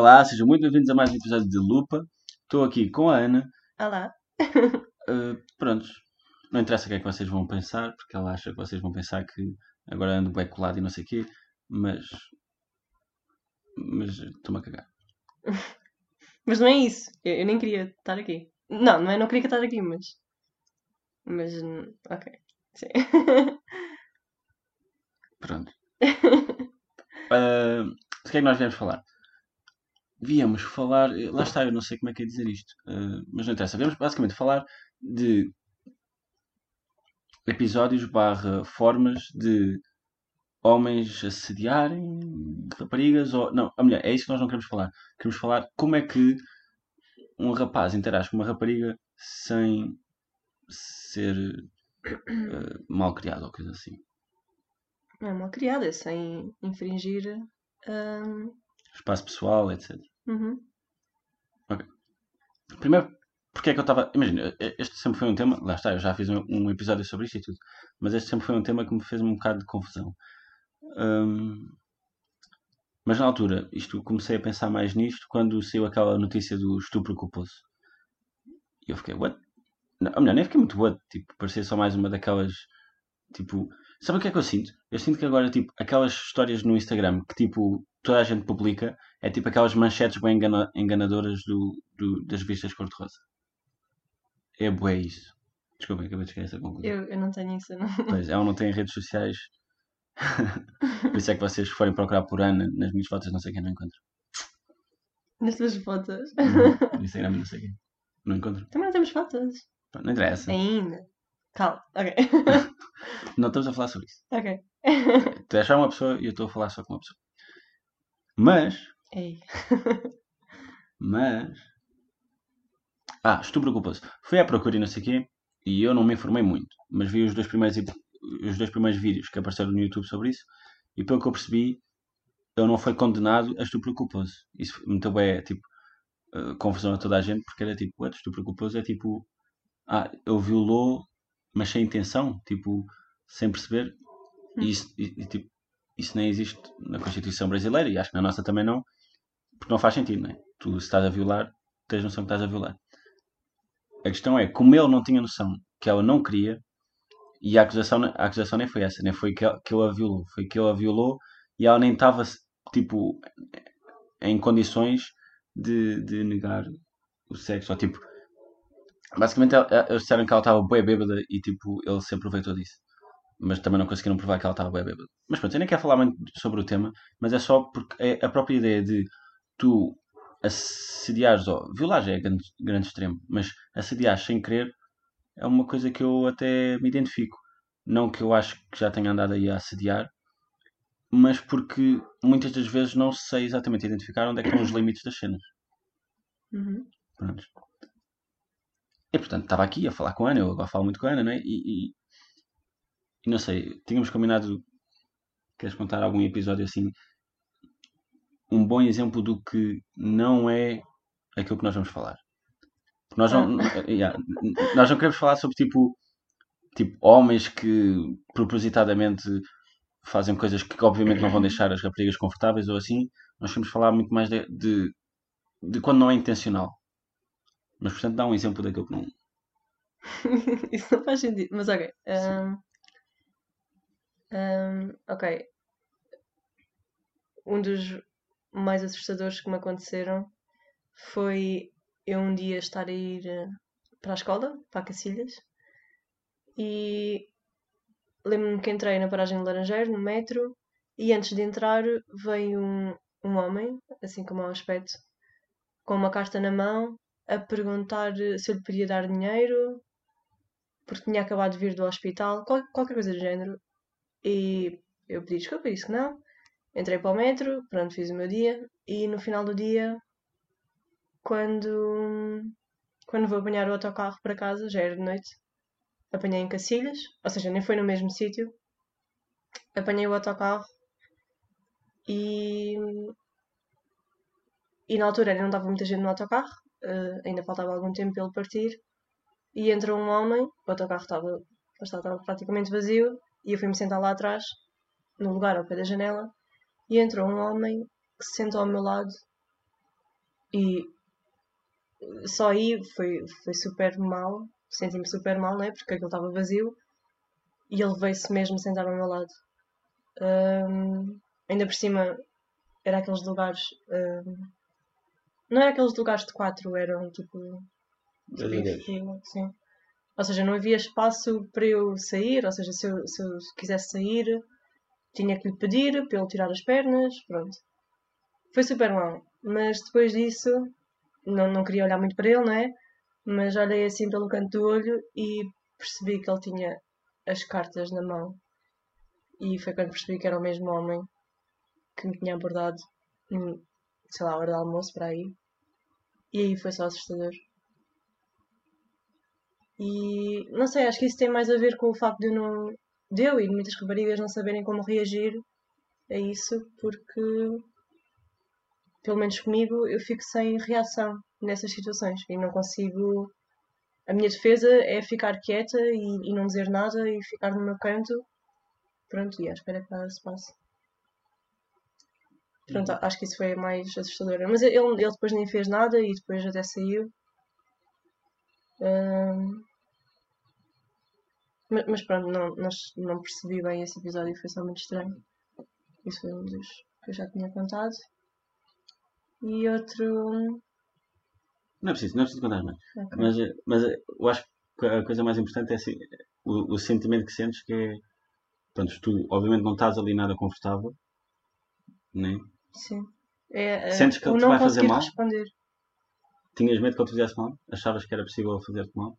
Olá, sejam muito bem-vindos a mais um episódio de Lupa. Estou aqui com a Ana. Olá. Uh, prontos, não interessa o que é que vocês vão pensar, porque ela acha que vocês vão pensar que agora ando bem colado e não sei o quê, mas. Mas estou-me a cagar. Mas não é isso. Eu, eu nem queria estar aqui. Não, não é não queria estar aqui, mas. Mas. Ok. Sim. Pronto. Uh, de que é que nós viemos falar? Viemos falar. Lá está, eu não sei como é que é dizer isto, uh, mas não interessa. Viemos basicamente falar de episódios barra formas de homens assediarem raparigas ou. Não, a mulher, é isso que nós não queremos falar. Queremos falar como é que um rapaz interage com uma rapariga sem ser uh, mal criado ou coisa assim. Não é mal criada, é sem infringir. hum, Espaço pessoal, etc. uhum. Primeiro, porque é que eu estava. Imagina, este sempre foi um tema. Lá está, eu já fiz um, um episódio sobre isto e tudo. Mas este sempre foi um tema que me fez um bocado de confusão. Hum, mas na altura, isto comecei a pensar mais nisto quando saiu aquela notícia do estupro culposo. E eu fiquei, what? Não, ou melhor, nem fiquei muito what. Tipo, parecia só mais uma daquelas. Tipo. Sabe o que é que eu sinto? Eu sinto que agora, tipo, aquelas histórias no Instagram que, tipo, toda a gente publica é tipo aquelas manchetes bem engana- enganadoras do, do- das vistas cor-de-rosa. É bué isso. Desculpa, acabei de chegar a essa conclusão. eu, eu não tenho isso, não. Pois, ela não tem redes sociais. Por isso é que vocês forem procurar por Ana nas minhas fotos, não sei quem não encontro. Nas tuas fotos. No Instagram, não sei quem. Não encontro. Também não temos fotos. Não interessa. Ainda. Calma. Ok. Não estamos a falar sobre isso. ok. Tu és só uma pessoa e eu estou a falar só com uma pessoa. Mas, Ei. mas. Ah, estupro culposo. Fui à procura e não sei o quê e eu não me informei muito. Mas vi os dois primeiros, os dois primeiros vídeos que apareceram no YouTube sobre isso e pelo que eu percebi, ele não foi condenado a estupro culposo. Isso muito bem, tipo, eh, confusão a toda a gente porque era tipo, what, estupro culposo é tipo, ah, ele violou, mas sem intenção, tipo, sem perceber. E isso, e- e, tipo, isso nem existe na Constituição brasileira e acho que na nossa também não, porque não faz sentido, não é? Tu, se estás a violar, tens noção que estás a violar. A questão é, como ele não tinha noção que ela não queria, e a acusação, a acusação nem foi essa, nem foi que, que ele a violou, foi que ele a violou e ela nem estava, tipo, em condições de, de negar o sexo. Ou, tipo, basicamente eles disseram que ela estava bem bêbada e, tipo, ele se aproveitou disso. Mas também não conseguiram provar que ela estava bem bêbada. Mas pronto, eu nem quero falar muito sobre o tema, mas é só porque é a própria ideia de tu assediares, ou violares é grande, grande extremo, mas assediares sem querer é uma coisa que eu até me identifico. Não que eu acho que já tenha andado aí a assediar, mas porque muitas das vezes não sei exatamente identificar onde é que estão os limites das cenas. Uhum. Pronto. E portanto, estava aqui a falar com a Ana, eu agora falo muito com a Ana, não é? E, e- e não sei, tínhamos combinado. Queres contar algum episódio assim? Um bom exemplo do que não é aquilo que nós vamos falar. Porque Nós não, yeah, nós não queremos falar sobre tipo, tipo homens que propositadamente fazem coisas que obviamente não vão deixar as raparigas confortáveis ou assim. Nós queremos falar muito mais de, de, de quando não é intencional. Mas portanto dá um exemplo daquilo que não. Isso não faz sentido. Mas ok. Ahm, ahm, ok. Um dos mais assustadores que me aconteceram foi eu um dia estar a ir eh, para a escola, para a Cacilhas, e lembro-me que entrei na paragem de Laranjeiro, no metro, e antes de entrar veio um, um homem, assim como ao aspecto, com uma carta na mão, a perguntar se eu lhe podia dar dinheiro, porque tinha acabado de vir do hospital, qual- qualquer coisa do género. E eu pedi desculpa, disse que não. Entrei para o metro, pronto, fiz o meu dia. E no final do dia, quando, quando vou apanhar o autocarro para casa, já era de noite, apanhei em Cacilhas, ou seja, nem foi no mesmo sítio. Apanhei o autocarro e, e na altura ainda não estava muita gente no autocarro, eh, ainda faltava algum tempo para ele partir. E entrou um homem, o autocarro estava, estava praticamente vazio, e eu fui-me sentar lá atrás, no lugar ao pé da janela, e entrou um homem que se sentou ao meu lado E só aí foi, foi super mal, senti-me super mal, né? Porque aquilo estava vazio e ele veio-se mesmo sentar ao meu lado. Hum, ainda por cima, era aqueles lugares. hum, não era aqueles lugares de quatro, eram tipo. Tipo, sim. Ou seja, não havia espaço para eu sair, ou seja, se eu, se eu quisesse sair, tinha que lhe pedir para ele tirar as pernas, pronto. Foi super mal. Mas depois disso, não, não queria olhar muito para ele, não é? Mas olhei assim pelo canto do olho e percebi que ele tinha as cartas na mão. E foi quando percebi que era o mesmo homem que me tinha abordado, sei lá, hora do almoço, para aí. E aí foi só assustador. E não sei, acho que isso tem mais a ver com o facto de eu não. de eu e de muitas raparigas não saberem como reagir a isso, porque pelo menos comigo eu fico sem reação nessas situações e não consigo. A minha defesa é ficar quieta e, e não dizer nada e ficar no meu canto. Pronto, e à espera que nada se passe. Pronto, acho que isso foi a mais assustadora. Mas ele, ele depois nem fez nada e depois até saiu. Ahm, mas, mas pronto, não, não, percebi bem esse episódio, foi só muito estranho. Isso foi um dos que eu já tinha contado. E outro. Não é preciso, não é preciso contar mais. ok. Mas, eh, mas eh, eu acho que a coisa mais importante é assim, o, o sentimento que sentes que é. Pronto, tu obviamente não estás ali nada confortável, né? Sim. É, é, Sentes que ele te não vai fazer mal? responder. Tinhas medo que ele te fizesse mal? Achavas que era possível fazer-te mal?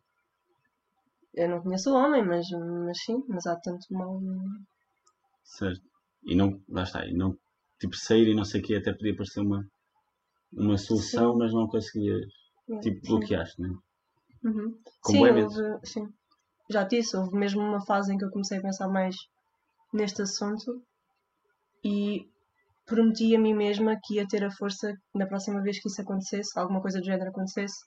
Eu não conheço o homem, mas, mas sim, mas há tanto mal. Certo. E não, lá está, e não, tipo, sair e não sei o quê, até podia parecer uma, uma solução, Sim. mas não conseguias, tipo, Sim. bloqueaste, né? Uhum. Com sim, medo. houve, sim. Já disse, houve mesmo uma fase em que eu comecei a pensar mais neste assunto e prometi a mim mesma que ia ter a força que na próxima vez que isso acontecesse, alguma coisa do género acontecesse,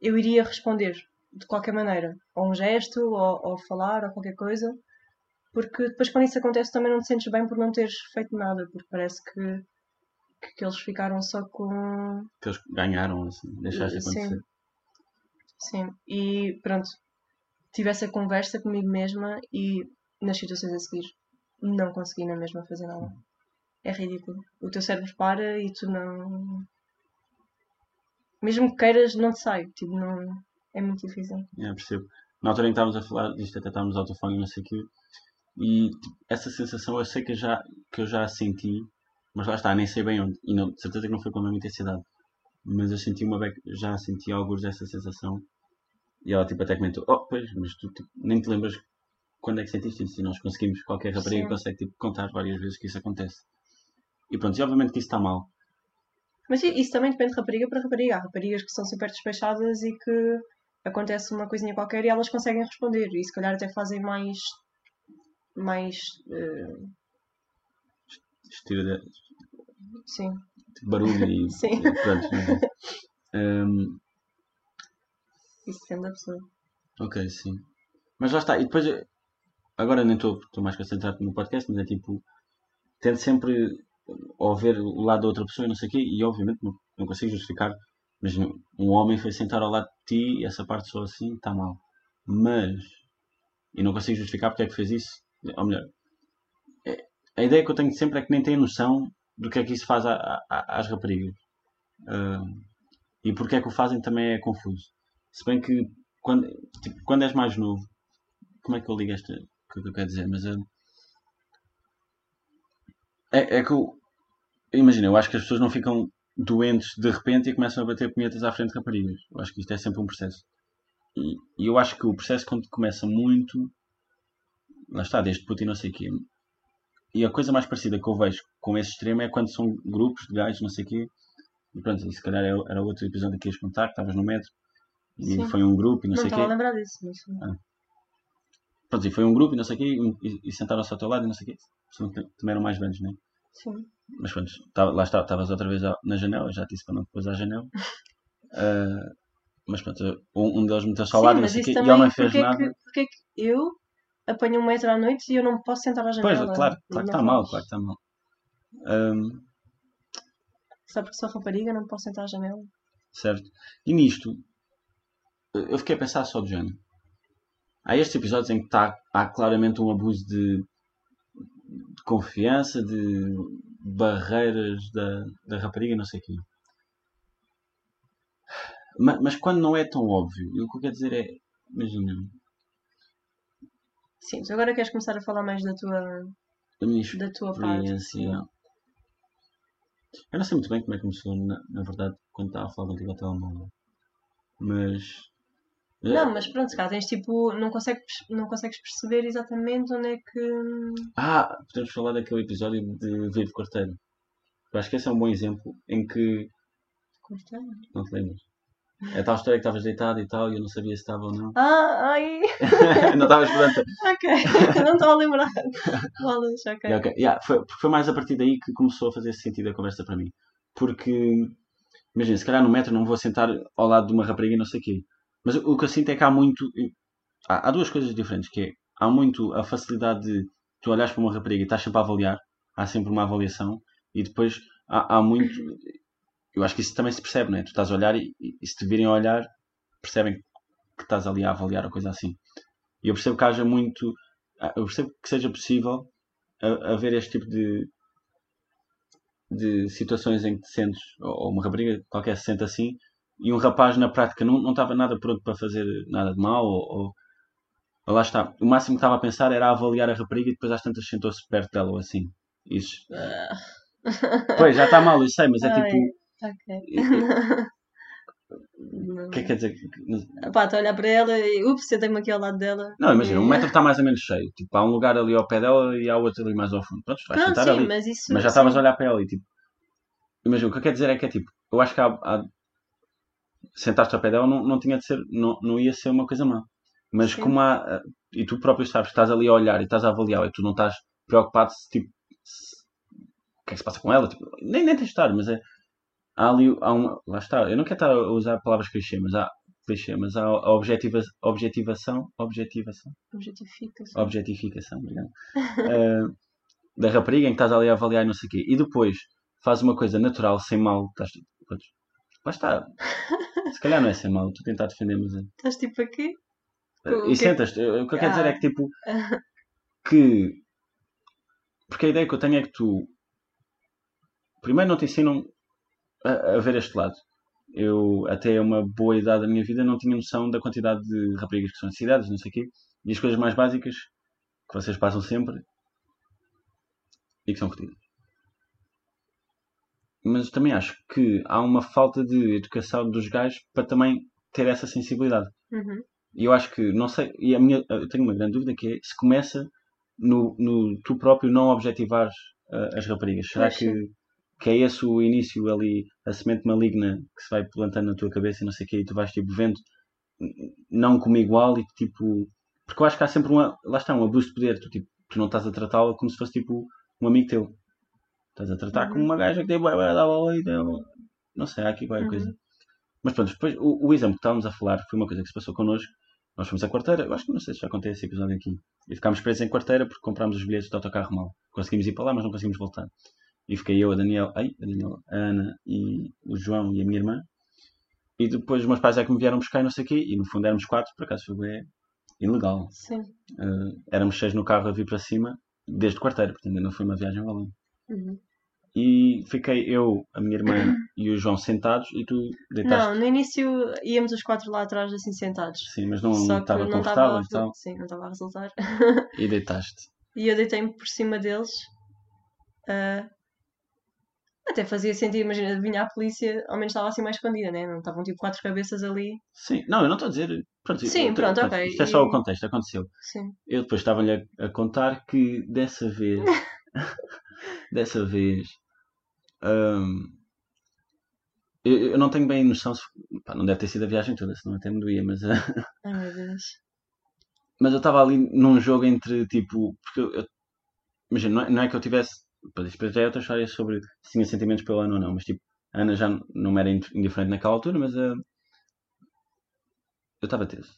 eu iria responder de qualquer maneira, ou um gesto, ou, ou falar, ou qualquer coisa, porque depois quando isso acontece também não te sentes bem por não teres feito nada, porque parece que, que, que eles ficaram só com Que eles ganharam, assim, deixaste Sim. acontecer. Sim, e pronto, tive essa conversa comigo mesma e nas situações a seguir não consegui na mesma fazer nada. É ridículo. O teu cérebro para e tu não. Mesmo que queiras, não te sai. Tipo, não. É muito difícil. É, percebo. Na altura em que estávamos a falar disto, até estávamos ao telefone não sei o quê, e tipo, essa sensação eu sei que eu, já, que eu já senti, mas lá está, nem sei bem onde, e não, de certeza que não foi com a mesma intensidade, mas eu senti uma beca, já senti alguns dessa sensação, e ela tipo até comentou, oh, pois, mas tu tipo, nem te lembras quando é que sentiste isso, e nós conseguimos, qualquer rapariga Sim. consegue tipo, contar várias vezes que isso acontece. E pronto, e obviamente que isso está mal, Mas isso também depende de rapariga para rapariga. Há raparigas que são super despechadas e que acontece uma coisinha qualquer e elas conseguem responder. E se calhar até fazem mais. mais. eh, estira de, sim. barulho e, Sim. pronto. não é? Hum, Isso depende da pessoa. Ok, sim. Mas lá está, e depois eu- agora nem estou estou mais concentrado no podcast, mas é tipo, tento sempre ou ver o lado da outra pessoa e não sei o quê, e obviamente não, não consigo justificar, mas um homem foi sentar ao lado de ti e essa parte só assim está mal. Mas, e não consigo justificar porque é que fez isso, ou melhor, é- a ideia que eu tenho sempre é que nem tem noção do que é que isso faz a- a- a- às raparigas. Ah, e porque é que o fazem também é confuso. Se bem que quando, tipo, quando és mais novo, como é que eu ligo esta? O que é eu quero dizer? Mas ah, é, é que eu imagina, eu acho que as pessoas não ficam doentes de repente e começam a bater punhetas à frente de raparigas. Eu acho que isto é sempre um processo. E, e eu acho que o processo quando começa muito, lá está, desde Putin não sei o quê. E a coisa mais parecida que eu vejo com esse extremo é quando são grupos de gajos, não sei o quê. E pronto, se calhar era outro episódio que ias contar, que estavas no metro. E Sim. foi um grupo e não, Não sei o estava a quê. lembrar disso, mas. Pronto, e foi um grupo e não sei o quê. E, e sentaram-se ao teu lado e não sei o quê. Também eram mais velhos, não é? Sim. Mas pronto, tava- lá está, estavas outra vez à- na janela, já disse para não depois à janela. Ah, mas pronto, um, um deles meteu-se ao lado e não sei o quê, e ele não fez é nada. que, porque é que eu apanho um metro à noite e eu não posso sentar à Pois, janela? claro, claro que está mal, claro que está mal. Ahm, só porque sou rapariga não posso sentar à janela. certo? E nisto, eu fiquei a pensar só de género. Há estes episódios em que tá, há claramente um abuso de, de confiança, de barreiras da, da rapariga, não sei o quê. Ma- Mas, quando não é tão óbvio, o que eu quero dizer é, imagina, Sim, tu agora queres começar a falar mais da tua, a minha da tua parte. experiência. Eu não sei muito bem como é que começou, na, na verdade, quando estava a falar contigo ao telemóvel. Mas. Não, mas pronto, se cá tens tipo, não consegues, não consegues perceber exatamente onde é que. Ah, podemos falar daquele episódio de Vivo Quarteiro. Eu acho que esse é um bom exemplo em que. Custa? Não te lembras? É tal história que estavas deitado e tal, e eu não sabia se estava ou não. Ah, ai, não estavas pronta. ok, não estou a lembrar. Bolas, ok. Yeah, ok. Yeah, foi, foi mais a partir daí que começou a fazer sentido a conversa para mim. Porque, imagina, se calhar no metro não vou sentar ao lado de uma rapariga e não sei o quê. Mas o, que eu sinto é que há muito. Há, há duas coisas diferentes, que é, há muito a facilidade de tu olhares para uma rapariga e estás sempre a avaliar, há sempre uma avaliação, e depois há, há muito. Eu acho que isso também se percebe, não é? Tu estás a olhar e, e- se te virem a olhar, percebem que estás ali a avaliar ou coisa assim. E eu percebo que haja muito. Eu percebo que seja possível haver este tipo de, de situações em que te sentes, ou uma rapariga qualquer se sente assim, e um rapaz na prática não, não estava nada pronto para fazer nada de mal, ou, ou- lá está. O máximo que estava a pensar era avaliar a rapariga e depois às tantas sentou-se perto dela ou assim. Isso. Ah, Pois, já está mal, eu sei, mas é Ai. tipo. ok. O que é que quer dizer? Pá, estou a olhar para ela e ups, sentei-me aqui ao lado dela. Não, imagina, um metro está mais ou menos cheio. Tipo, há um lugar ali ao pé dela e há outro ali mais ao fundo. Pronto, vais Pronto, sentar sim, ali. mas isso. Mas já estavas a olhar para ela e tipo. Imagina, o que eu quero dizer é que é tipo. Eu acho que há. há sentaste ao pé dela não, não tinha de ser. Não, não ia ser uma coisa má. Mas Sim. como há. E tu próprio sabes que estás ali a olhar e estás a avaliar e tu não estás preocupado se tipo. se- o que é que se passa com ela? Tipo, nem, nem tens de estar, mas é. Há ali. Há uma, lá está. Eu não quero estar a usar palavras clichê, mas há. Clichê, mas há a objetiva, objetivação. Objetivação? Objetificação, obrigado, eh, da rapariga em que estás ali a avaliar e não sei o quê. E depois faz uma coisa natural, sem mal. Estás, lá está. Se calhar não é sem mal, estou a tentar defender, mas. é. Estás tipo aqui? O e que- sentas-te. O que eu quero dizer Ah. é que tipo. Que. Porque a ideia que eu tenho é que tu. Primeiro não te ensinam a, a ver este lado. Eu, até uma boa idade da minha vida, não tinha noção da quantidade de raparigas que são necessidades, não sei o quê. E as coisas mais básicas que vocês passam sempre e que são fodidas. Mas também acho que há uma falta de educação dos gajos para também ter essa sensibilidade. Uhum. E eu acho que, não sei, e a minha, eu tenho uma grande dúvida que é se começa no, no tu próprio não objetivares ah, as raparigas. Será que, que é esse o início ali, a semente maligna que se vai plantando na tua cabeça e não sei o quê, e tu vais tipo vendo não como igual e que tipo. Porque eu acho que há sempre uma. Lá está, um abuso de poder. Tu, tipo, tu não estás a tratá-la como se fosse tipo um amigo teu. Estás a tratar como Uhum. uma gaja que tem vai dar bola e deu. Não sei, há aqui qualquer Uhum. coisa. Mas pronto, depois o, o exemplo que estávamos a falar foi uma coisa que se passou connosco. Nós fomos à quarteira, eu acho que não sei se já contei esse episódio aqui. E ficámos presos em quarteira porque comprámos os bilhetes de autocarro mal. Conseguimos ir para lá, mas não conseguimos voltar. E fiquei eu, a Daniel, ai, a Daniela, a Ana e o João e a minha irmã. E depois os meus pais é que me vieram buscar e não sei o quê. E no fundo éramos quatro, por acaso foi bem ilegal. Sim. Uh, éramos seis no carro a vir para cima, desde quarteira, portanto ainda não foi uma viagem valente. Uhum. E fiquei eu, a minha irmã e o João sentados e tu deitaste. Não, no início íamos os quatro lá atrás assim sentados. Sim, mas não estava confortável estava a e tal. resu- Sim, não estava a resultar. E deitaste. E eu deitei-me por cima deles. ah, até fazia sentido, imagina, vinha a polícia, ao menos estava assim mais escondida, né? Não estavam tipo quatro cabeças ali. Sim, não, eu não estou a dizer. Pronto, Sim, eu- pronto, ok. Isto é só E- o contexto, aconteceu. Sim. Eu depois estava-lhe a, a contar que dessa vez. dessa vez. hum, eu, eu não tenho bem noção se. pá, não deve ter sido a viagem toda, senão até me doía, mas. Ai meu Deus. mas eu estava ali num jogo entre tipo. Porque eu. eu imagina, não é, não é que eu tivesse. Depois já é outra história sobre se tinha sentimentos pela Ana ou não, mas tipo, a Ana já não me era indi- indiferente naquela altura, mas ah, eu estava teso.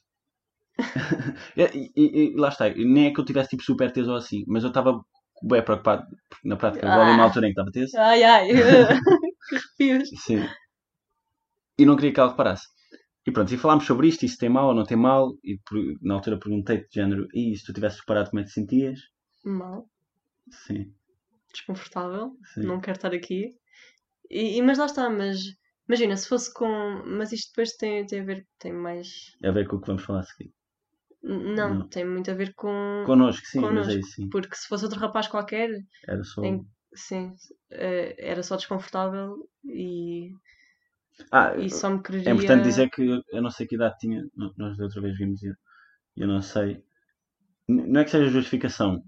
e, e- e lá está, nem é que eu tivesse tipo super teso ou assim, mas eu estava bem preocupado, porque na prática agora Ah. uma altura em que estava teso, Ai ai. Que arrepios. Sim. E não queria que ela reparasse. E pronto, e falámos sobre isto, e se tem mal ou não tem mal, e por- na altura perguntei-te de género, e se tu tivesses reparado como é que te sentias? Mal, Sim, desconfortável, sim. não quero estar aqui. E, e- mas lá está, mas imagina, se fosse com. Mas isto depois tem, tem a ver, tem mais. É a ver com o que vamos falar a seguir. Não, Não. tem muito a ver com. Connosco, sim, mas Connosco. é isso, sim. Porque se fosse outro rapaz qualquer, Era só. em- sim, eh, era só desconfortável e, Ah, e só me queria. é importante dizer que eu- não sei que idade tinha, nós da outra vez vimos e eu, não sei. Não é que seja justificação,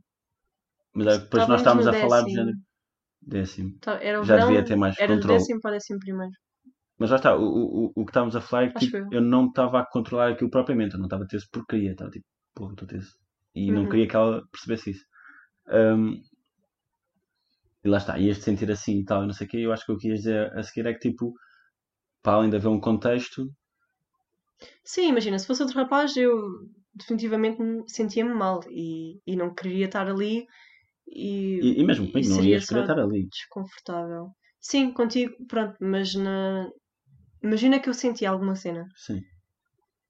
mas é que depois nós Estávamos a falar de décimo. género. Décimo. Era o Já verão, devia ter mais era controle. décimo para o décimo primeiro. Mas lá está, o, o, o- que estávamos a falar é que tipo, eu. eu não estava a controlar aquilo propriamente, eu não estava esse porque queria, estava tipo, porra, estou esse. E não Uhum. queria que ela percebesse isso. Ahm, e lá está, ias te sentir assim e tal, e não sei o quê, eu acho que o que ias dizer a seguir é que tipo, para além de haver um contexto, Sim, imagina, se fosse outro rapaz, eu definitivamente me- sentia-me mal e, e não queria estar ali e, e, e mesmo comigo, não ias querer estar ali. desconfortável. Sim, contigo, pronto, mas na... imagina que eu senti alguma cena. Sim,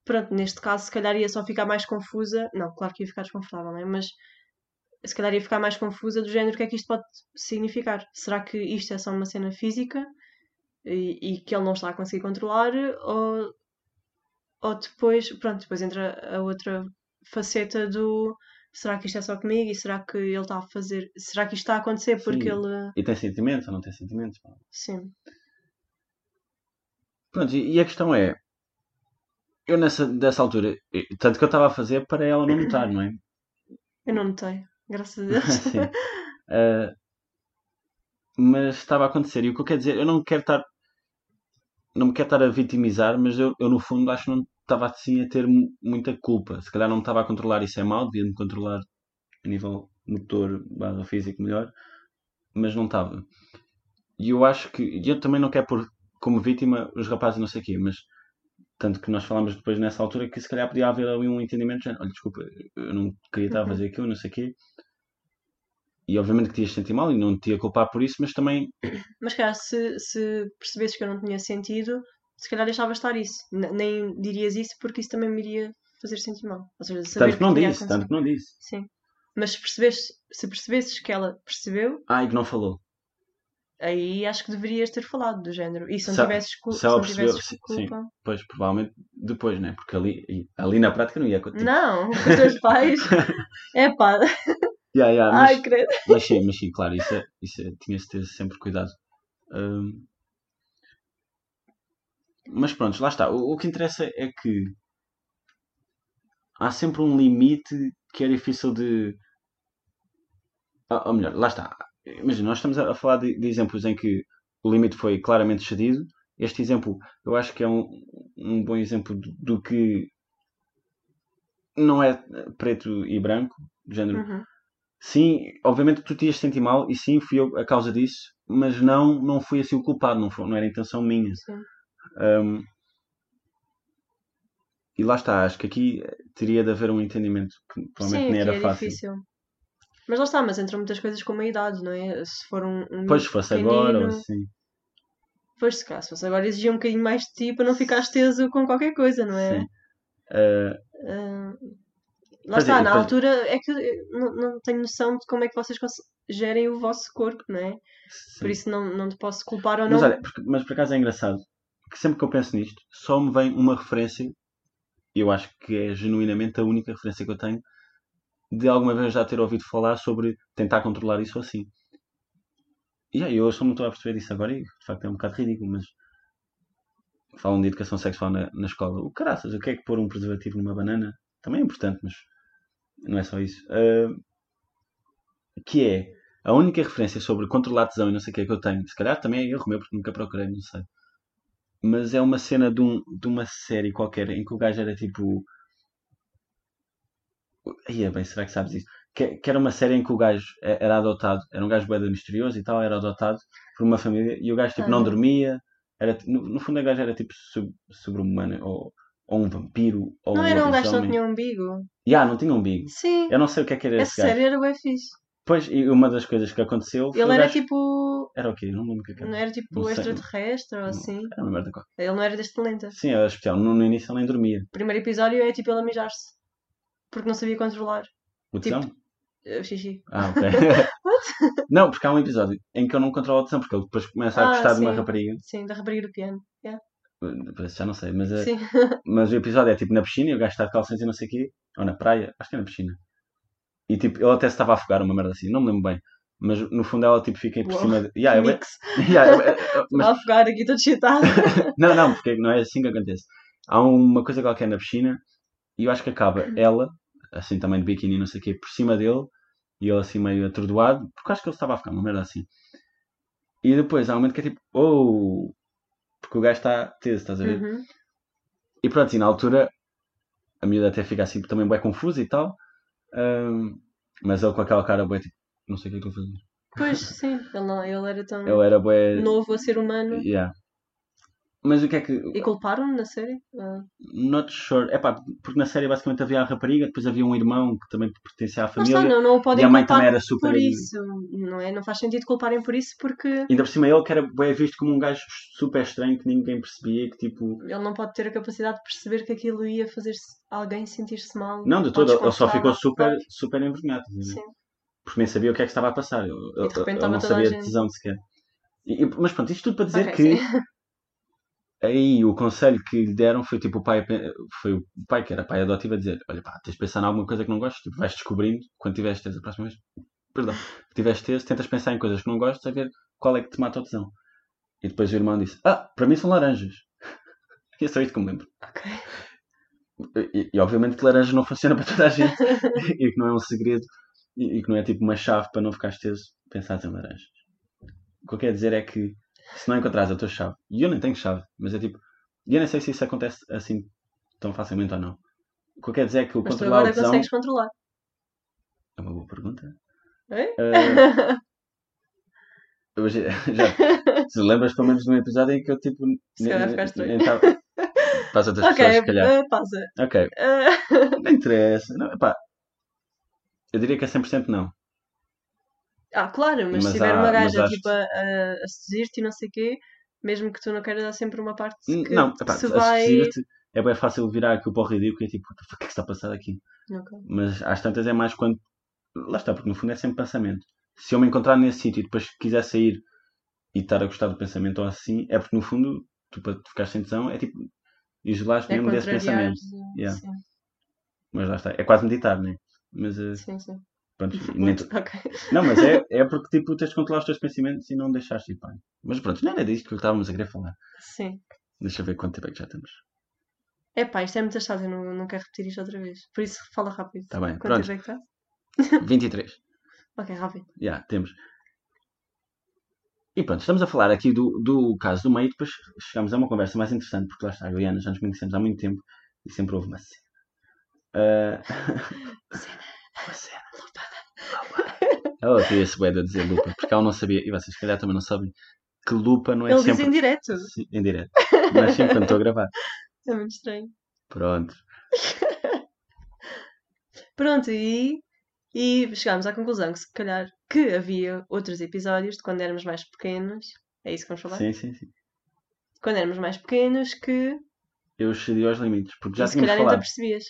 Pronto, neste caso, se calhar ia só ficar mais confusa. Não, claro que ia ficar desconfortável, não é? Mas se calhar ia ficar mais confusa do género: o que é que isto pode significar? Será que isto é só uma cena física e, e que ele não está a conseguir controlar? Ou, ou depois, pronto, depois entra a outra faceta do será que isto é só comigo e será que ele está a fazer. Será que isto está a acontecer porque Sim. ele. e tem sentimentos ou não tem sentimentos? Sim. Pronto, e, e a questão é, eu nessa, dessa altura, tanto que eu estava a fazer para ela não notar, não é? Eu não notei, graças a Deus. Sim. Ah, mas estava a acontecer. E o que eu quero dizer, eu não quero estar. Não me quero estar a vitimizar, mas eu, eu no fundo acho que não estava assim a ter mu- muita culpa. Se calhar não estava a controlar, isso é mau, devia-me controlar a nível motor barra físico melhor, mas não estava. E eu acho que. e Eu também não quero pôr como vítima os rapazes não sei o quê, mas tanto que nós falámos depois nessa altura que se calhar podia haver ali um entendimento de olha, desculpa, eu não queria estar a Uhum. fazer aquilo, não sei o quê. E obviamente que te ias sentir mal e não te ia culpar por isso, mas também Mas calhar se, se percebesses que eu não tinha sentido, se calhar deixavas estar isso. N- nem dirias isso porque isso também me iria fazer sentir mal. Ou seja, saber tanto que não tinha disse, tanto que não disse. Sim. Mas se percebesses, se percebesses que ela percebeu, Ah, e que não falou. Aí acho que deverias ter falado do género. E se não Se- tivesses, cu- se não percebeu, tivesses sim, culpa. Pois, provavelmente depois, né? Porque ali, ali na prática não ia acontecer. Não, com os teus pais. é pá. Yeah, yeah, mas, Ai, credo. mas sim, mas sim, claro, isso, é, isso é, tinha-se de ter sempre cuidado. Hum, mas pronto, lá está. O, o que interessa é que há sempre um limite que é difícil de. Ou melhor, lá está. Imagina, nós estamos a falar de, de exemplos em que o limite foi claramente cedido. Este exemplo, eu acho que é um, um bom exemplo do, do que não é preto e branco, do género. Uhum. Sim, obviamente tu te ias sentir mal e sim, fui eu a causa disso, mas não, não fui assim o culpado, não, foi, não era intenção minha. Sim. Um, e lá está, acho que aqui teria de haver um entendimento que provavelmente Sim, nem era é fácil. difícil. Mas lá está, mas entram muitas coisas como a idade, não é? Se for um, um Pois, fosse agora ou pequenino, assim. Pois, se calhar, se fosse agora exigia um bocadinho mais de ti para não ficares teso com qualquer coisa, não é? Sim. Uh, Ah, lá Pois é, está, e na depois- altura é que eu não, não tenho noção de como é que vocês gerem o vosso corpo, não é? sim. Por isso não, não te posso culpar ou Mas não. olha, porque- mas por acaso é engraçado que sempre que eu penso nisto, só me vem uma referência, e eu acho que é genuinamente a única referência que eu tenho, de alguma vez já ter ouvido falar sobre tentar controlar isso assim. E aí, eu só não estou a perceber disso agora e de facto é um bocado ridículo, mas falam de educação sexual na, na escola. O caraças, o que é que pôr um preservativo numa banana? Também é importante, mas não é só isso. Ah, que é a única referência sobre controlar tesão e não sei o que é que eu tenho. Se calhar também é erro meu porque nunca procurei, não sei. Mas é uma cena de, um, de uma série qualquer em que o gajo era tipo. Ia bem, será que sabes isso? Que, que era uma série em que o gajo e- era adotado, era um gajo de misterioso e tal, era adotado por uma família e o gajo tipo não Ah. dormia. Era, no, no fundo, o gajo era tipo sub- sobre-humano ou, ou um vampiro ou não um era um gajo que não tinha umbigo? Ya, não tinha umbigo. Sim, Eu não sei o que é que era essa esse gajo. série era bem fixe. Pois, e uma das coisas que aconteceu foi Ele o era gajo- tipo. Era o quê? Não lembro o que é que Não era. era tipo Não extraterrestre ou assim. Era uma merda qualquer. Ele não era deste planeta. Sim, era especial. No, no início ele nem dormia. O primeiro episódio é tipo ele a mijar-se. Porque não sabia controlar. O Tipo- tesão? Eh, xixi. Ah, ok. não, porque há um episódio em que eu não controlo a tesão, porque ele depois começa a Ah, gostar de uma sim. rapariga. Sim, da rapariga do piano. Depois Já não sei, mas, é- Sim. mas o episódio é tipo na piscina e o gajo está de calções e não sei o quê. Ou na praia, acho que é na piscina. E tipo, ele até se estava a afogar, uma merda assim, não me lembro bem. Mas no fundo ela tipo fica por Uau. cima de. Yeah, eu- Mix. Yeah, eu- eu- mas A afogar aqui todo excitado. Não, não, porque não é assim que acontece. Há uma coisa qualquer na piscina e eu acho que acaba ela, assim também de biquíni, não sei o quê, por cima dele e ele assim meio atordoado, porque eu acho que ele estava a ficar uma merda assim. E depois há um momento que é tipo, oh, porque o gajo está teso, estás a ver? Uhum. E pronto, e na altura a miúda até fica assim também bem confusa e tal, ahm, mas ele com aquela cara bué tipo, não sei o que é que estou a fazer. Pois, sim. Ele, não, ele era tão Ele era bué. novo a ser humano. Yeah. Mas o que é que. E culparam-no na série? Ah. Not sure. É pá, porque na série basicamente havia a rapariga, depois havia um irmão que também pertencia à família. está, não, não o podem e a mãe também era super. por isso. Não, é? não faz sentido culparem por isso porque Ainda por cima ele que era bem visto como um gajo super estranho que ninguém percebia e que tipo. ele não pode ter a capacidade de perceber que aquilo ia fazer alguém sentir-se mal. Não, de todo, ele só ficou super, super envergonhado. a ver? Sim. Porque nem sabia o que é que estava a passar. Ele, ele- de repente ele não a sabia gente. de tesão sequer. E- e- mas pronto, isto tudo para dizer Ok, que sim. Aí o conselho que lhe deram foi tipo o pai, foi o pai que era pai adotivo a dizer: Olha pá, tens de pensar em alguma coisa que não gostes, tipo, vais descobrindo quando tiveres teso a próxima vez. Perdão, tiveres teso, tentas pensar em coisas que não gostes a ver qual é que te mata o tesão. E depois o irmão disse: Ah, para mim são laranjas. E é só isto que me lembro. Ok. E, e, obviamente que laranjas não funciona para toda a gente e que não é um segredo e, e que não é tipo uma chave para não ficares teso pensar em laranjas. O que eu quero dizer é que se não encontrares a tua chave, e eu nem tenho chave, mas é tipo, e eu nem sei se isso acontece assim tão facilmente ou não. O que eu quero dizer é que o Mas controlar o agora tesão consegues controlar. é uma boa pergunta. É? Ah, eu já, já, se lembras pelo menos de um episódio em que eu tipo. Se calhar ficaste nem tava- Para as outras ok, pessoas, se calhar. ah, pausa. Ok, Ah, não interessa. Não, epá, eu diria que é 100% não. Ah, claro, mas, Mas se tiver há- uma gaja tipo, a, a, a seduzir-te e não sei o quê, mesmo que tu não queiras, há sempre uma parte que Não, epá, se vai. é bem fácil virar aquilo para o ridículo e é tipo, o que é que está a passar aqui? Ok. Mas às tantas é mais quando. Lá está, porque no fundo é sempre pensamento. Se eu me encontrar nesse sítio e depois quiser sair e estar a gostar do pensamento ou assim, é porque no fundo, tu para ficar sem tesão, é tipo, isolaste É mesmo desse pensamento. Yeah. Sim, Mas lá está, é quase meditar, né? Mas eh, sim, sim. Pronto, e nem tu- Ok. Não, mas é, é porque tipo, tens de controlar os teus pensamentos e não deixaste ir pá. Mas pronto, não era disto que estávamos a querer falar. Sim. Deixa eu ver quanto tempo é que já temos. É pá, isto é muito chato, eu não, não quero repetir isto outra vez. Por isso, fala rápido. Tá bem, Quanto pronto. tempo é que está? 23. Ok, rápido. Já, temos. E pronto, estamos a falar aqui do, do caso do meio e depois chegamos a uma conversa mais interessante, porque lá está, a Ana já nos conhecemos há muito tempo e sempre houve uma cena. Ah, uma cena. Ela queria esse bué de dizer lupa, porque ela não sabia, e vocês se calhar também não sabem, que lupa não é Ele sempre diz em direto. Sim, em direto, mas sempre quando estou a gravar. É muito estranho. Pronto. Pronto, e, e chegámos à conclusão que se calhar que havia outros episódios de quando éramos mais pequenos. É isso que vamos falar? Sim, sim, sim. Quando éramos mais pequenos que Eu cedi aos limites, porque já e se tínhamos calhar ainda falado percebias.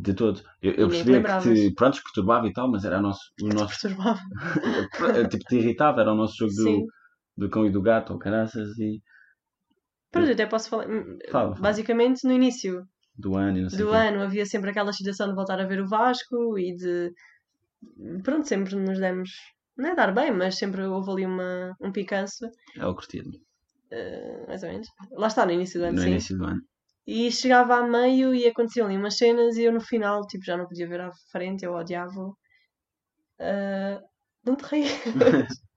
De todo. Eu, eu percebia que te, pronto, perturbava e tal, mas era o nosso, o nosso perturbava. tipo, te irritava, era o nosso jogo Sim. do, do cão e do gato, ou caraças, e Pronto, eu até posso falar. hum, Fala, fala. Basicamente, no início do ano não sei do o ano havia sempre aquela situação de voltar a ver o Vasco e de. Pronto, sempre nos demos. Não é dar bem, mas sempre houve ali uma, um picanço, Ela curtia de mim, eh, mais ou menos. Lá está, no início do ano, no sim. início do ano. E chegava a meio e aconteciam ali umas cenas e eu no final, tipo, já não podia ver à frente, eu odiava. Ah, não te rias.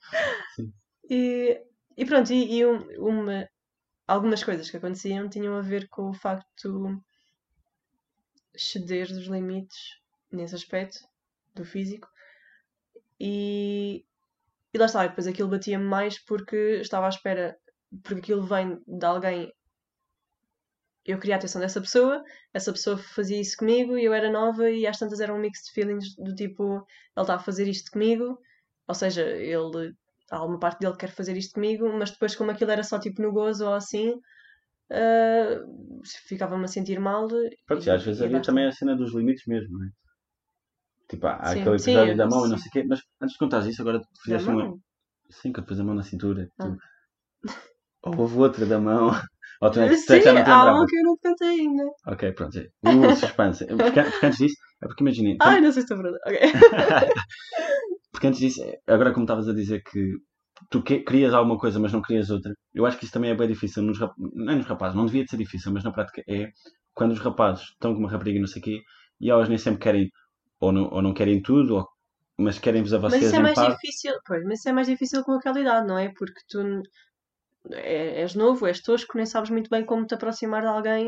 E, e pronto, e, e um- uma, algumas coisas que aconteciam tinham a ver com o facto de ceder dos limites nesse aspecto do físico. E, e lá está, e depois aquilo batia-me mais porque estava à espera, porque aquilo vem de alguém. Eu queria a atenção dessa pessoa, essa pessoa fazia isso comigo e eu era nova e às tantas era um mix de feelings do tipo, ele está a fazer isto comigo Ou seja, ele. Há alguma parte dele que quer fazer isto comigo, mas depois, como aquilo era só tipo no gozo ou assim, ah, ficava-me a sentir mal. Pronto, e- às vezes havia também a cena dos limites mesmo, não é? Tipo, há, Sim, aquele sim, episódio da mão e não sim. sei o quê, mas antes de contares isso, agora fizeste uma. Sim, que eu pus a mão na cintura. Ah. Tu... Ou houve outra da mão. Ou tu, é é Sim, que já não te há uma que eu não te contei ainda. Ok, pronto. é. Uh, suspense. Porque, porque antes disso, é porque imagina. Ai, não sei se estou pronta. Ok. Porque antes disso, agora como estavas a dizer que tu que- querias alguma coisa, mas não querias outra, eu acho que isso também é bem difícil nos, não é nos rapazes, não devia de ser difícil, mas na prática é quando os rapazes estão com uma rapariga e não sei o quê, e elas nem sempre querem, ou não, ou não querem tudo, ou- mas querem-vos a Mas vocês isso é mais par. difícil, pois, mas isso é mais difícil com aquela idade, não é? Porque tu é- és novo, és tosco, nem sabes muito bem como te aproximar de alguém,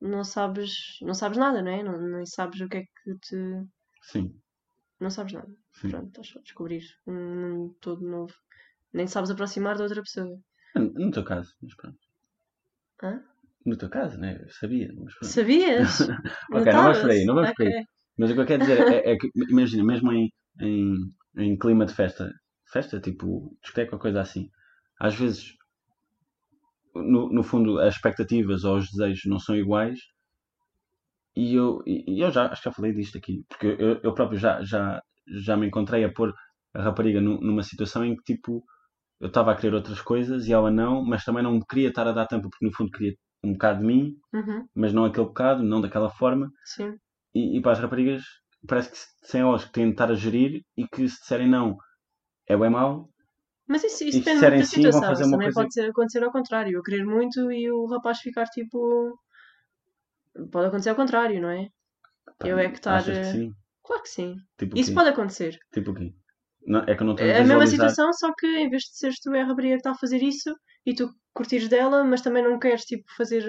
não sabes, não sabes nada, não é? Não, nem sabes o que é que te. Sim, Não sabes nada. sim. Pronto, estás só a descobrir um mundo todo novo. Nem sabes aproximar de outra pessoa. No, no teu caso, mas pronto. Hã? No teu caso, né? Eu sabia, mas pronto. Sabias? Ok, não vamos por aí, não vamos por aí. Mas o que eu quero dizer é, é que, imagina, mesmo em, em, em clima de festa, festa tipo discoteca ou coisa assim, às vezes, no, no fundo, as expectativas ou os desejos não são iguais. E eu, e eu já, acho que já falei disto aqui, porque eu, eu próprio já, já, já me encontrei a pôr a rapariga nu- numa situação em que, tipo, eu estava a querer outras coisas e ela não, mas também não queria estar a dar tempo, porque no fundo queria um bocado de mim, Uhum, mas não aquele bocado, não daquela forma sim. e, e para as raparigas parece que se- são elas que têm de estar a gerir e que se disserem não é bem mau Mas isso, isso depende muito da situação. Isso também coisa- pode acontecer ao contrário. Eu querer muito e o rapaz ficar tipo. Pode acontecer ao contrário, não é? Pá, Eu é que estar, que eh? Claro que sim. tipo Isso quê? pode acontecer. tipo o quê? Não, é que eu não estou a É a mesma situação, só que em vez de seres tu é a rapariga que está a fazer isso e tu curtires dela, mas também não queres tipo fazer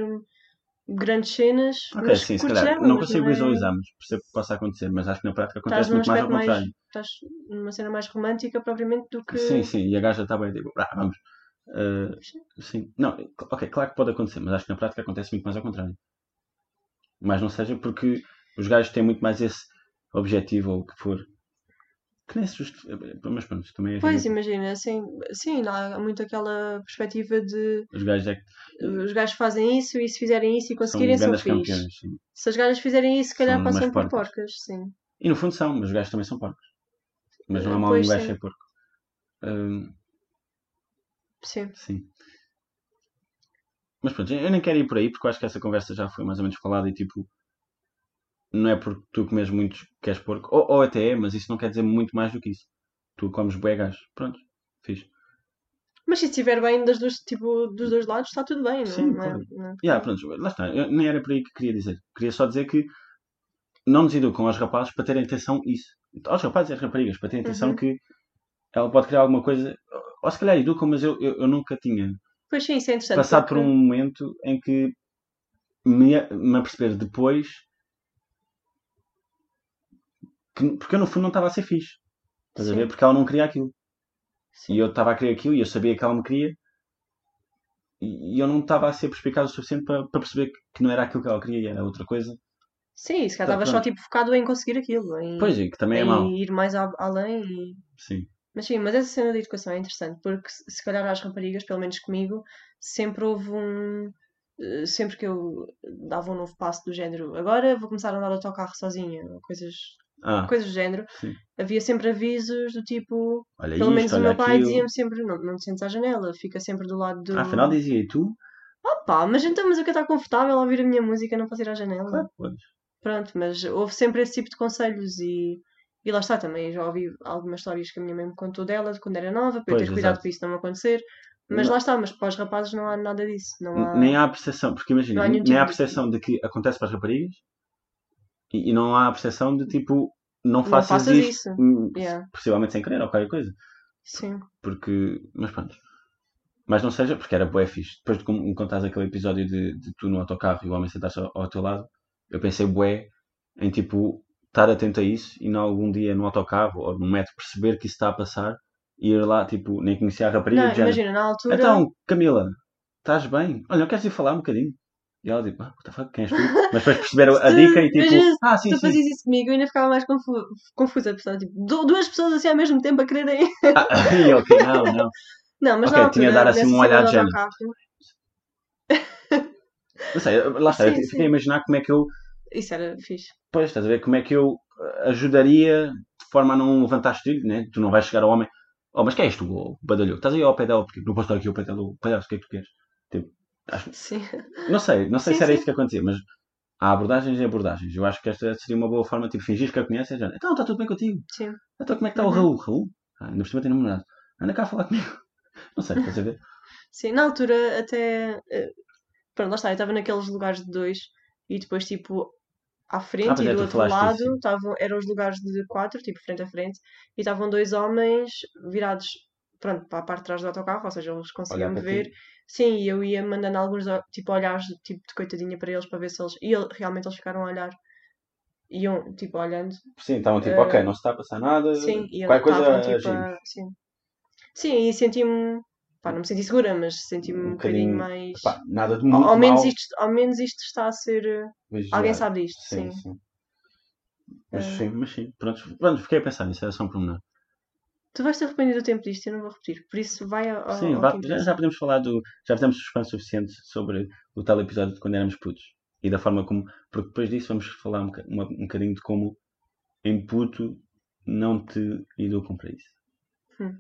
grandes cenas. ok, mas sim, se calhar não consigo é- visualizar mas percebo que possa acontecer mas acho que na prática acontece muito mais ao aspecto mais. contrário Estás numa cena mais romântica propriamente do que. sim, sim, e a gaja está bem tipo, ah, vamos Ah, sim, não, ok, claro que pode acontecer mas acho que na prática acontece muito mais ao contrário mas não seja porque os gajos têm muito mais esse objetivo ou o que for que nem se justifica mas pronto, também é Pois, imagina, assim, sim, há muito aquela perspectiva de os gajos é que os gajos fazem isso e se fizerem isso e são conseguirem são fixe. campeões. Se as gajas fizerem isso, se calhar São passam por porcas. porcas, sim. E no fundo são, mas os gajos também são porcos. Mas não há Eh, mal nenhum gajo ser porco. Hum, Sim. sim. Mas pronto, eu nem quero ir por aí porque eu acho que essa conversa já foi mais ou menos falada e tipo. Não é porque tu comes muito que és porco. Ou, ou até é, mas isso não quer dizer muito mais do que isso. Tu comes bué gajos. Pronto, fiz. Mas se estiver bem das duas, tipo, dos dois lados, está tudo bem, não, Sim, não é? claro. Não é? Yeah, pronto, lá está. Eu nem era por aí que queria dizer. Queria só dizer que não nos educam aos rapazes para terem atenção isso. Aos rapazes e às raparigas, para terem atenção Uhum. que ela pode criar alguma coisa. Ou se calhar educam, mas eu, eu, eu nunca tinha Pois sim, isso é interessante. passado por porque- um momento em que me, me aperceber depois que, porque eu no fundo não estava a ser fixe. Estás a Sim. ver? Porque ela não queria aquilo. Sim. E eu estava a querer aquilo e eu sabia que ela me queria. E, e eu não estava a ser perspicaz o suficiente para, para perceber que, que não era aquilo que ela queria e era outra coisa. Sim, se calhar Tá, estavas só tipo focado em conseguir aquilo, em, Pois é, que também é mau. ir mais a- além e Sim. Mas sim, mas essa cena da educação é interessante, porque se calhar às raparigas, pelo menos comigo, sempre houve um. eh, Sempre que eu dava um novo passo do género, agora vou começar a andar de autocarro sozinha, coisas, Ah, coisas do género, sim. havia sempre avisos do tipo. Olha Pelo menos isto, o olha meu pai dizia-me sempre: não, não te sentes à janela, fica sempre do lado do. Ah, afinal dizia, e tu? Opa, mas então, mas eu quero estar confortável a ouvir a minha música, não posso ir à janela. Claro, podes. Pronto, mas houve sempre esse tipo de conselhos e, e lá está também. Já ouvi algumas histórias que a minha mãe me contou dela de quando era nova, para eu ter cuidado para isso não acontecer. Mas Não. lá está, mas para os rapazes não há nada disso. Não há... Nem há a percepção, porque imagina, nem há a tipo de- percepção de que acontece para as raparigas e, e não há a percepção de tipo, não Não faças, faças isto, isso. hum, Yeah. possivelmente sem querer ou qualquer coisa. Sim. Porque, mas pronto. Mas não seja, porque era bué fixe. Depois de me contares aquele episódio de, de tu no autocarro e o homem sentar-se ao, ao teu lado, eu pensei bué em tipo, estar atento a isso e não algum dia no autocarro ou no metro perceber que isso está a passar e ir lá, tipo, nem conhecia a rapariga Não, imagina, na altura. Então, Camila, estás bem? Olha, não queres ir falar um bocadinho? E ela tipo, ah, what the fuck, quem és tu? Mas depois perceberam a dica e tipo, ah, sim, tu sim. fazias isso comigo, eu ainda ficava mais confu- confusa. Pessoal, tipo, du- duas pessoas assim ao mesmo tempo a quererem. Ah, ok, não, não. Não, mas Ok, na tinha de dar assim um olhar de género. Não sei, lá está, Sim, eu sim. fiquei a imaginar como é que eu, Isso era fixe. pois, estás a ver, como é que eu ajudaria de forma a não levantar estilho, né? Tu não vais chegar ao homem, oh, mas quem és tu, oh, badalhoco? Estás aí ao pé dela, porque não posso estar aqui ao pé dela, o dela, o que é que tu queres? Tipo, Sim. não sei, não sei Sim, se era sim. isso que acontecia, mas há abordagens e abordagens. Eu acho que esta seria uma boa forma, tipo, fingir que a conheces, já, então está tudo bem contigo. Sim. Então como é que está o Uhum. Raul? Raul? Ah, ainda por cima tem namorado. Anda cá a falar comigo. Não sei, estás a ver? Sim, na altura até. eh, Pronto, lá está, eu estava naqueles lugares de dois e depois, tipo, à frente Ah, e é, do outro lado estavam, eram os lugares de quatro, tipo, frente a frente, e estavam dois homens virados, pronto, para a parte de trás do autocarro, ou seja, eles conseguiam me ver. ti. Sim, e eu ia mandando alguns, tipo, olhares, tipo, de coitadinha para eles, para ver se eles. E ele- realmente eles ficaram a olhar. Iam, tipo, olhando. Sim, estavam tipo, Eh, ok, não se está a passar nada. Sim, e Qualquer coisa estavam, tipo, a- sim. Sim, e senti-me. Pá, não me senti segura, mas senti-me um, Um bocadinho bocadinho, mais. Pá, nada de Ao, muito ao menos mal isto, ao menos isto está a ser. eh. Alguém sabe disto, Sim, sim. sim. Mas Eh. sim, mas sim. Pronto, pronto, fiquei a pensar nisso, era só um pormenor. Tu vais te arrepender do tempo disto, eu não vou repetir. Por isso, vai ao, Sim, ao vá- já, já podemos falar do. Já fizemos suspense suficiente sobre o tal episódio de quando éramos putos. E da forma como. Porque depois disso vamos falar um, uma- um bocadinho de como em puto não te educam para isso. Hum.